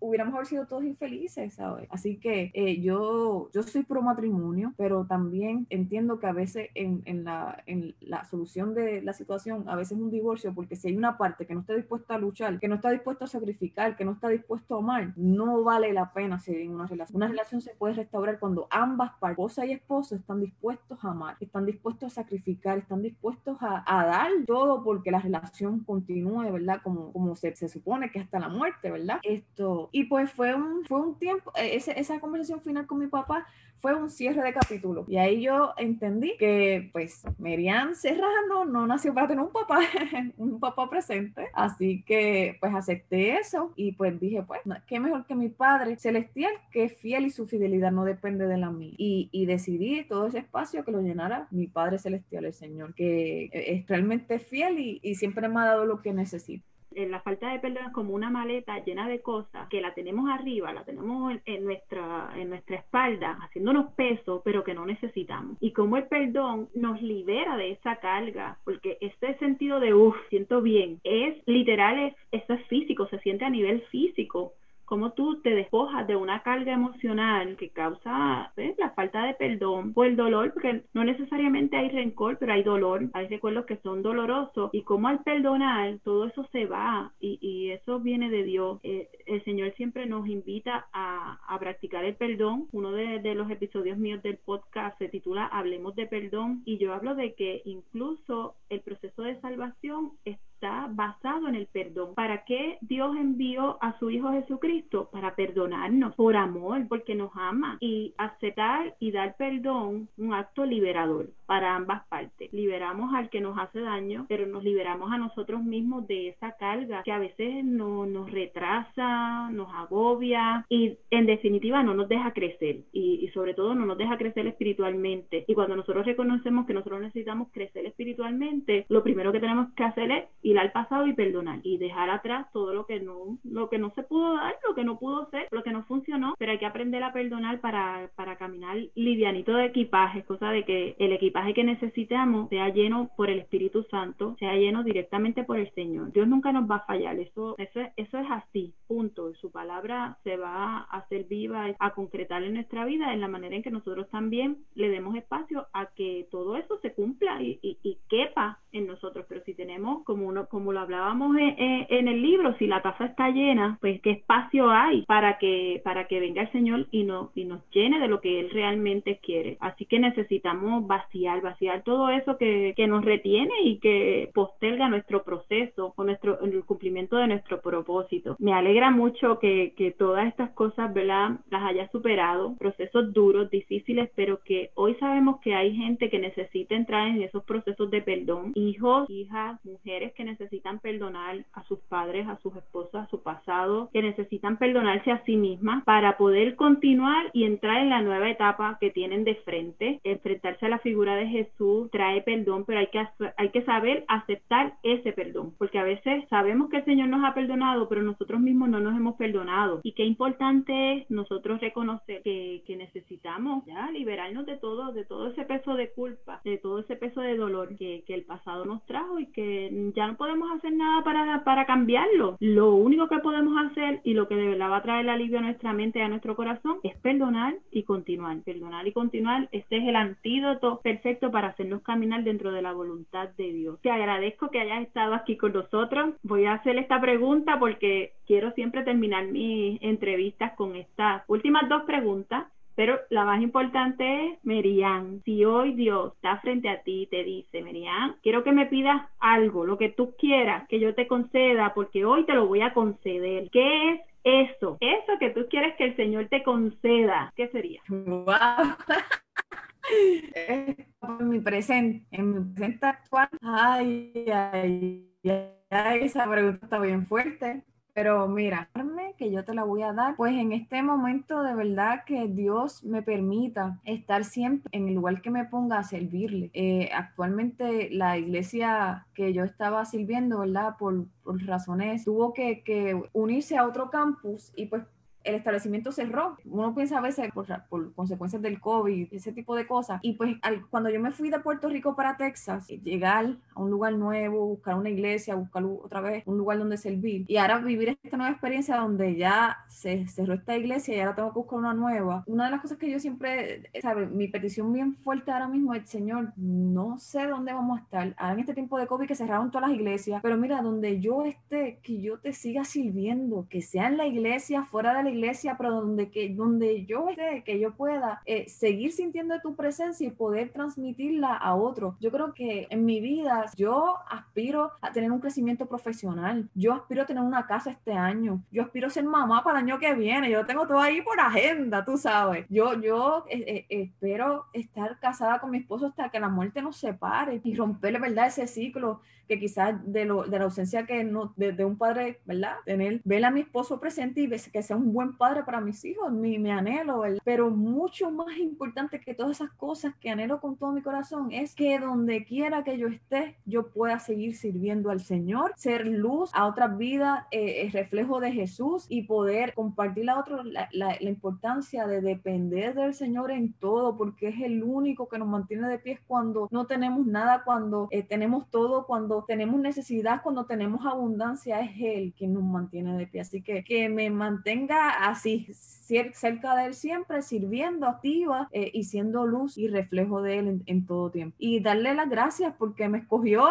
hubiéramos haber sido todos infelices, ¿sabes? Así que eh, yo, yo soy pro matrimonio, pero también entiendo que a veces en, en, la, en la solución de la situación, a veces un divorcio, porque si hay una parte que no está dispuesta a luchar, que no está dispuesta a sacrificar, que no está dispuesto a amar, no vale la pena seguir en una relación. Una relación se puede restaurar cuando ambas partes, esposa y esposo, están dispuestos a amar, están dispuestos a sacrificar, están dispuestos a, a dar todo porque la relación continúe, ¿verdad? Como, como se, se, supone que hasta la muerte, ¿verdad? Esto, y pues fue un, fue un tiempo, e, ese, esa conversación final con mi papá fue un cierre de capítulo. Y ahí yo entendí que, pues, Merian Serrano no nació para tener un papá, [LAUGHS] un papá presente. Así que, pues, acepté eso y pues dije, pues, qué mejor que mi padre celestial, que es fiel y su fidelidad no depende de la mía. Y, y decidí todo ese espacio que lo llenara mi Padre celestial, el Señor, que es realmente fiel y, y siempre me ha dado lo que necesito la falta de perdón es como una maleta llena de cosas que la tenemos arriba, la tenemos en, nuestra, en nuestra espalda, haciéndonos peso, pero que no necesitamos. Y como el perdón nos libera de esa carga, porque este sentido de, uff, siento bien, es literal, es, eso es físico, se siente a nivel físico cómo tú te despojas de una carga emocional que causa la falta de perdón o el dolor, porque no necesariamente hay rencor, pero hay dolor, hay recuerdos que son dolorosos y cómo al perdonar todo eso se va y, y eso viene de Dios. Eh, el Señor siempre nos invita a, a practicar el perdón. Uno de, de los episodios míos del podcast se titula Hablemos de perdón y yo hablo de que incluso el proceso de salvación es está basado en el perdón. ¿Para qué Dios envió a su Hijo Jesucristo? Para perdonarnos, por amor, porque nos ama. Y aceptar y dar perdón, un acto liberador para ambas partes. Liberamos al que nos hace daño, pero nos liberamos a nosotros mismos de esa carga que a veces no, nos retrasa, nos agobia y en definitiva no nos deja crecer y, sobre todo no nos deja crecer espiritualmente. Y cuando nosotros reconocemos que nosotros necesitamos crecer espiritualmente, lo primero que tenemos que hacer es ir al pasado y perdonar y dejar atrás todo lo que no, lo que no se pudo dar, lo que no pudo ser, lo que no funcionó, pero hay que aprender a perdonar para, para caminar livianito de equipaje, cosa de que el equipaje que necesitamos sea lleno por el Espíritu Santo, sea lleno directamente por el Señor. Dios nunca nos va a fallar, eso, eso, eso es así, punto. Su palabra se va a hacer viva, a concretar en nuestra vida en la manera en que nosotros también le demos espacio a que todo eso se cumpla y, y, quepa en nosotros. Pero si tenemos, como uno, como lo hablábamos en, el libro, si la taza está llena, pues qué espacio hay para que, para que venga el Señor y, no, y nos llene de lo que Él realmente quiere. Así que necesitamos vaciar, vaciar todo eso que, que nos retiene y que posterga nuestro proceso o nuestro, el cumplimiento de nuestro propósito. Me alegra mucho que, que todas estas cosas, ¿verdad? Las haya superado, procesos duros, difíciles, pero que hoy sabemos que hay gente que necesita entrar en esos procesos de perdón, hijos, hijas, mujeres que necesitan perdonar a sus padres, a sus esposas, a su pasado, que necesitan perdonarse a sí mismas para poder continuar y entrar en la nueva etapa que tienen de frente. Enfrentarse a la figura de Jesús trae perdón, pero hay que, hay que saber aceptar ese perdón, porque a veces sabemos que el Señor nos ha perdonado, pero nosotros mismos no nos hemos perdonado. Y qué importante es nosotros reconocer que, que necesitamos ya liberarnos de todo, de todo ese peso de culpa, de todo ese peso de dolor que, que el pasado nos trajo y que ya no podemos hacer nada para, para cambiarlo. Lo único que podemos hacer y lo que de verdad va a traer alivio a nuestra mente y a nuestro corazón es perdonar y continuar. Perdonar y continuar, este es el antídoto perfecto para hacernos caminar dentro de la voluntad de Dios. Te agradezco que hayas estado aquí con nosotros. Voy a hacer esta pregunta porque quiero siempre terminar mis entrevistas con estas últimas dos preguntas pero la más importante es, Merian, si hoy Dios está frente a ti y te dice, Merian, quiero que me pidas algo, lo que tú quieras, que yo te conceda, porque hoy te lo voy a conceder. ¿Qué es eso? Eso que tú quieres que el Señor te conceda. ¿Qué sería? Wow. [LAUGHS] en mi presente, en mi presente actual. Ay, ay, ay, esa pregunta está bien fuerte. Pero mira, que yo te la voy a dar, pues en este momento de verdad que Dios me permita estar siempre en el lugar que me ponga a servirle. Eh, actualmente la iglesia que yo estaba sirviendo, ¿verdad? Por, por razones, tuvo que, que unirse a otro campus y pues el establecimiento cerró. Uno piensa a veces por, por, consecuencias del COVID, ese tipo de cosas. Y pues cuando yo me fui de Puerto Rico para Texas, eh, llegar a un lugar nuevo, buscar una iglesia, buscar otra vez un lugar donde servir. Y ahora vivir esta nueva experiencia donde ya se cerró esta iglesia y ahora tengo que buscar una nueva. Una de las cosas que yo siempre, eh, ¿sabes? Mi petición bien fuerte ahora mismo es, Señor, no sé dónde vamos a estar. Ahora en este tiempo de COVID que cerraron todas las iglesias, pero mira, donde yo esté, que yo te siga sirviendo, que sea en la iglesia, fuera de la iglesia, pero donde, que, donde yo esté, que yo pueda eh, seguir sintiendo tu presencia y poder transmitirla a otros. Yo creo que en mi vida yo aspiro a tener un crecimiento profesional, yo aspiro a tener una casa este año, yo aspiro a ser mamá para el año que viene, yo tengo todo ahí por agenda, tú sabes. Yo, yo eh, eh, espero estar casada con mi esposo hasta que la muerte nos separe y romperle, ¿verdad? Ese ciclo que quizás de, lo, de la ausencia que no, de, un padre, ¿verdad? Tener, ver a mi esposo presente y que sea un buen padre para mis hijos, mi, mi anhelo, pero mucho más importante que todas esas cosas que anhelo con todo mi corazón es que donde quiera que yo esté, yo pueda seguir sirviendo al Señor, ser luz a otras vidas, eh, reflejo de Jesús y poder compartir a otros la, la, importancia de depender del Señor en todo, porque es el único que nos mantiene de pie cuando no tenemos nada, cuando eh, tenemos todo, cuando tenemos necesidad, cuando tenemos abundancia, es Él quien nos mantiene de pie. Así que que me mantenga así, cerca de Él siempre, sirviendo activa eh, y siendo luz y reflejo de Él en, todo tiempo. Y darle las gracias porque me escogió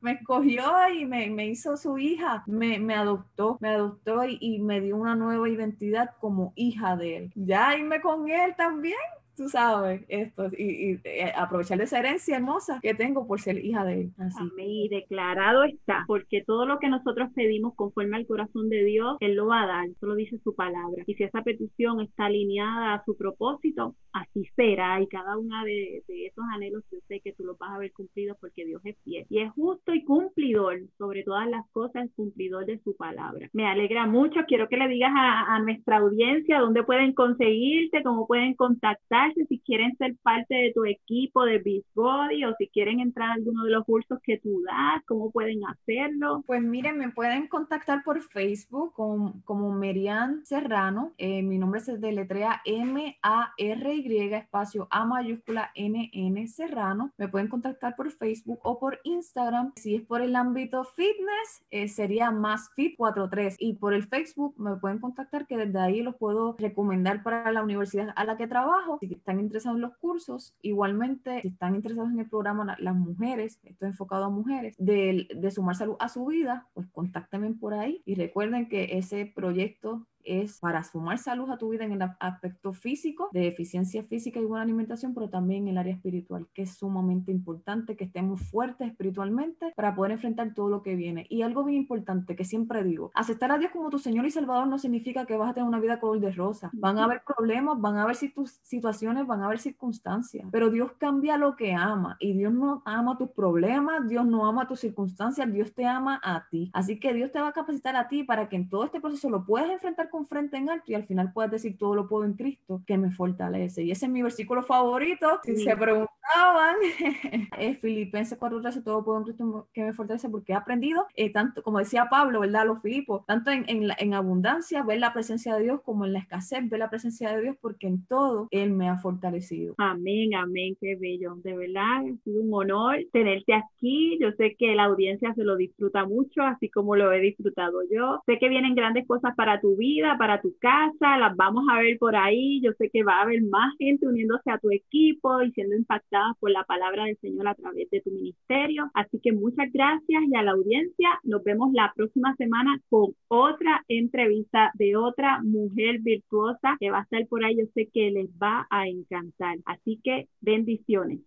me escogió y me, me, hizo su hija, me, me adoptó, me adoptó y, y, me dio una nueva identidad como hija de él. Ya irme con él también, tú sabes, esto, y, eh, aprovechar de esa herencia hermosa que tengo por ser hija de él. Así. Y declarado está, porque todo lo que nosotros pedimos conforme al corazón de Dios, Él lo va a dar, eso lo dice su palabra. Y si esa petición está alineada a su propósito, así será. Y cada una de, esos anhelos, yo sé que tú los vas a ver cumplidos porque Dios es fiel. Y es justo y cumplidor, sobre todas las cosas, cumplidor de su palabra. Me alegra mucho, quiero que le digas a, a nuestra audiencia dónde pueden conseguirte, cómo pueden contactar si quieren ser parte de tu equipo de Beachbody o si quieren entrar a alguno de los cursos que tú das, ¿cómo pueden hacerlo? Pues miren, me pueden contactar por Facebook como, como Merian Serrano. Eh, mi nombre se deletrea M-A-R-Y espacio A mayúscula N-N Serrano. Me pueden contactar por Facebook o por Instagram. Si es por el ámbito fitness, eh, sería más fit 43 y por el Facebook me pueden contactar que desde ahí los puedo recomendar para la universidad a la que trabajo. Si están interesados en los cursos, igualmente si están interesados en el programa las mujeres, esto es enfocado a mujeres, de, de sumar salud a su vida, pues contáctenme por ahí y recuerden que ese proyecto es para sumar salud a tu vida en el aspecto físico, de eficiencia física y buena alimentación, pero también en el área espiritual, que es sumamente importante que estemos fuertes espiritualmente para poder enfrentar todo lo que viene. Y algo bien importante que siempre digo, aceptar a Dios como tu Señor y Salvador no significa que vas a tener una vida color de rosa. Van a haber problemas, van a haber situaciones, van a haber circunstancias, pero Dios cambia lo que ama y Dios no ama tus problemas, Dios no ama tus circunstancias, Dios te ama a ti. Así que Dios te va a capacitar a ti para que en todo este proceso lo puedas enfrentar con frente en alto y al final puedes decir todo lo puedo en Cristo que me fortalece. Y ese es mi versículo favorito. Si se preguntaban, [LAUGHS] es Filipenses 4:13, todo puedo en Cristo que me fortalece porque he aprendido, eh, tanto como decía Pablo, ¿verdad? Los Filipos, tanto en, en, en abundancia, ver la presencia de Dios como en la escasez, ver la presencia de Dios porque en todo Él me ha fortalecido. Amén, amén, qué bello. De verdad, ha sido un honor tenerte aquí. Yo sé que la audiencia se lo disfruta mucho, así como lo he disfrutado yo. Sé que vienen grandes cosas para tu vida para tu casa, las vamos a ver por ahí. Yo sé que va a haber más gente uniéndose a tu equipo y siendo impactada por la palabra del Señor a través de tu ministerio. Así que muchas gracias y a la audiencia nos vemos la próxima semana con otra entrevista de otra mujer virtuosa que va a estar por ahí. Yo sé que les va a encantar. Así que bendiciones.